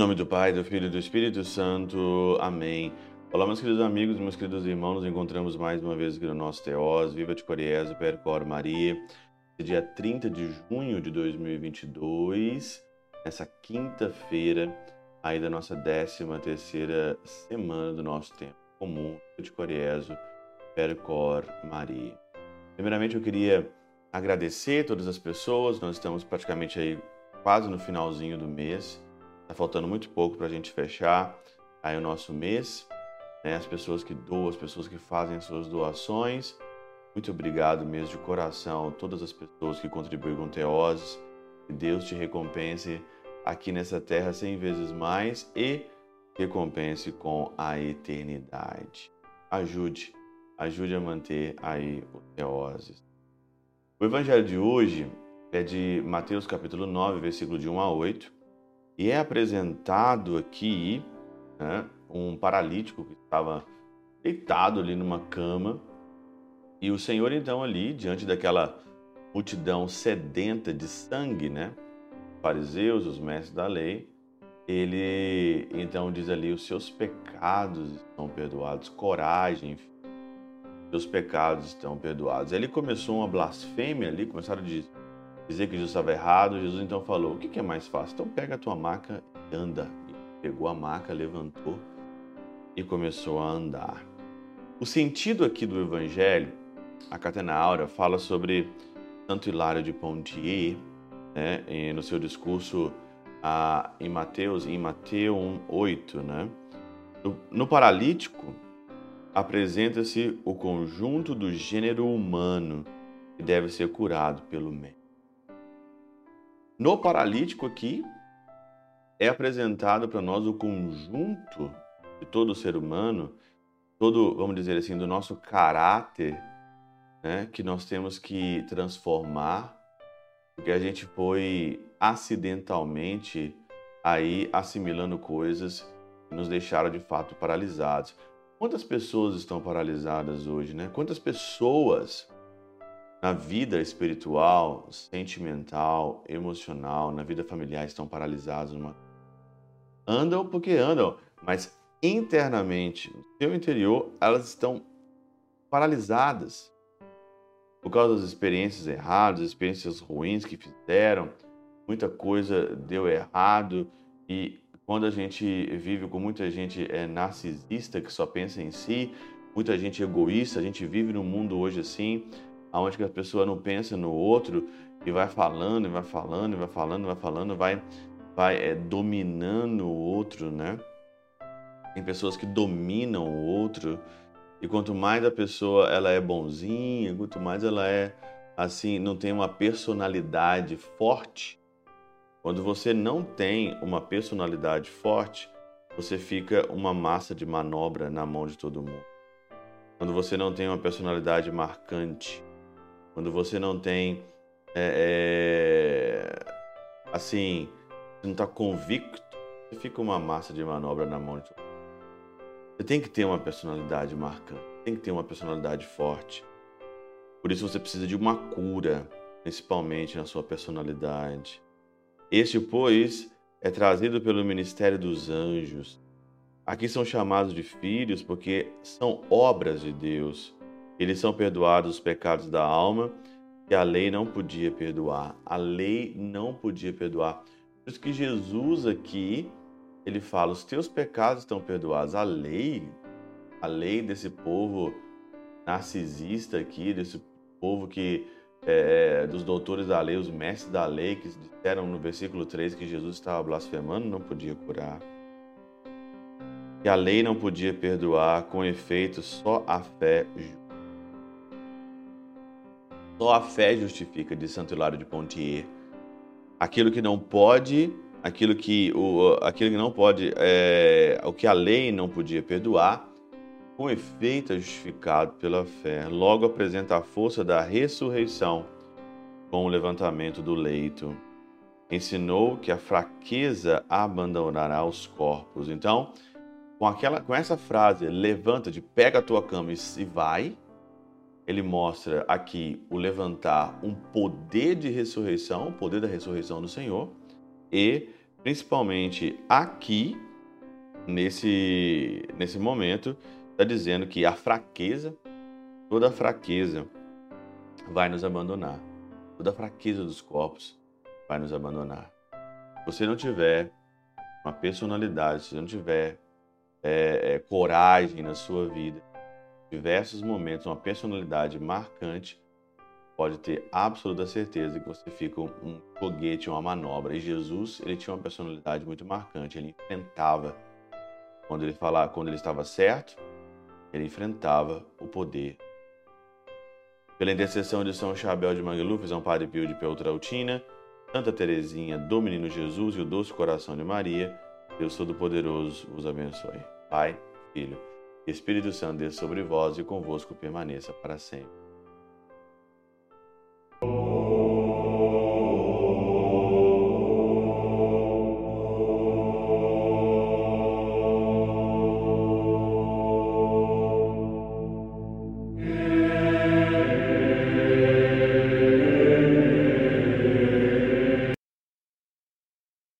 nome do Pai, do Filho e do Espírito Santo. Amém. Olá, meus queridos amigos, meus queridos irmãos, nos encontramos mais uma vez aqui no nosso Teós, Viva de Coriésio, Percor Maria, dia 30 de junho de 2022, nessa quinta-feira, aí da nossa 13 terceira semana do nosso tempo comum, de Coriésio, Percor Maria. Primeiramente, eu queria agradecer todas as pessoas, nós estamos praticamente aí quase no finalzinho do mês, Está faltando muito pouco para a gente fechar aí o nosso mês. Né? As pessoas que doam, as pessoas que fazem as suas doações. Muito obrigado mesmo de coração, todas as pessoas que contribuem com Teoses. Que Deus te recompense aqui nessa terra cem vezes mais e recompense com a eternidade. Ajude, ajude a manter aí o Teoses. O evangelho de hoje é de Mateus capítulo 9, versículo de 1 a 8 e é apresentado aqui né, um paralítico que estava deitado ali numa cama. E o Senhor, então, ali, diante daquela multidão sedenta de sangue, né? Os fariseus, os mestres da lei, ele então diz ali: os seus pecados estão perdoados, coragem, seus pecados estão perdoados. Ele começou uma blasfêmia ali, começaram a dizer dizer que Jesus estava errado, Jesus então falou: O que é mais fácil? Então pega a tua maca e anda. E pegou a maca, levantou e começou a andar. O sentido aqui do Evangelho, a Catena Aura fala sobre Santo Hilário de Pontier, né, no seu discurso em Mateus, em Mateus 1:8, né? No, no paralítico apresenta-se o conjunto do gênero humano que deve ser curado pelo médico. No paralítico aqui é apresentado para nós o conjunto de todo ser humano, todo, vamos dizer assim, do nosso caráter, né, que nós temos que transformar, porque a gente foi acidentalmente aí assimilando coisas que nos deixaram de fato paralisados. Quantas pessoas estão paralisadas hoje, né? Quantas pessoas na vida espiritual, sentimental, emocional, na vida familiar estão paralisados. Numa... Andam porque andam, mas internamente, no seu interior, elas estão paralisadas por causa das experiências erradas, experiências ruins que fizeram. Muita coisa deu errado e quando a gente vive com muita gente é, narcisista que só pensa em si, muita gente egoísta, a gente vive num mundo hoje assim aonde a pessoa não pensa no outro e vai falando, e vai falando, e vai falando, e vai falando, vai, vai é, dominando o outro, né? Tem pessoas que dominam o outro e quanto mais a pessoa ela é bonzinha, quanto mais ela é assim, não tem uma personalidade forte. Quando você não tem uma personalidade forte, você fica uma massa de manobra na mão de todo mundo. Quando você não tem uma personalidade marcante, quando você não tem, é, é, assim, você não está convicto, você fica uma massa de manobra na mão de Você tem que ter uma personalidade marcante, tem que ter uma personalidade forte. Por isso você precisa de uma cura, principalmente na sua personalidade. Este, pois, é trazido pelo ministério dos anjos. Aqui são chamados de filhos porque são obras de Deus eles são perdoados os pecados da alma que a lei não podia perdoar. A lei não podia perdoar. Por isso que Jesus aqui, ele fala, os teus pecados estão perdoados. A lei, a lei desse povo narcisista aqui, desse povo que é, dos doutores da lei, os mestres da lei, que disseram no versículo 3 que Jesus estava blasfemando, não podia curar. Que a lei não podia perdoar, com efeito, só a fé só a fé justifica, diz Santo Hilário de Pontier. Aquilo que não pode, aquilo que, o, aquilo que não pode, é, o que a lei não podia perdoar, com efeito é justificado pela fé. Logo apresenta a força da ressurreição com o levantamento do leito. Ensinou que a fraqueza abandonará os corpos. Então, com aquela, com essa frase, levanta-te, pega a tua cama e vai, ele mostra aqui o levantar um poder de ressurreição, o poder da ressurreição do Senhor, e principalmente aqui, nesse, nesse momento, está dizendo que a fraqueza, toda a fraqueza vai nos abandonar. Toda a fraqueza dos corpos vai nos abandonar. Se você não tiver uma personalidade, se não tiver é, é, coragem na sua vida, diversos momentos, uma personalidade marcante, pode ter absoluta certeza que você fica um foguete, uma manobra. E Jesus, ele tinha uma personalidade muito marcante, ele enfrentava quando ele falava, quando ele estava certo, ele enfrentava o poder. Pela intercessão de São Chabel de Mangluf, São Padre Pio de Peltrautina, Santa Teresinha do Menino Jesus e o Doce Coração de Maria, Deus Todo-Poderoso os abençoe. Pai, Filho Espírito Santo, desça sobre vós e convosco permaneça para sempre.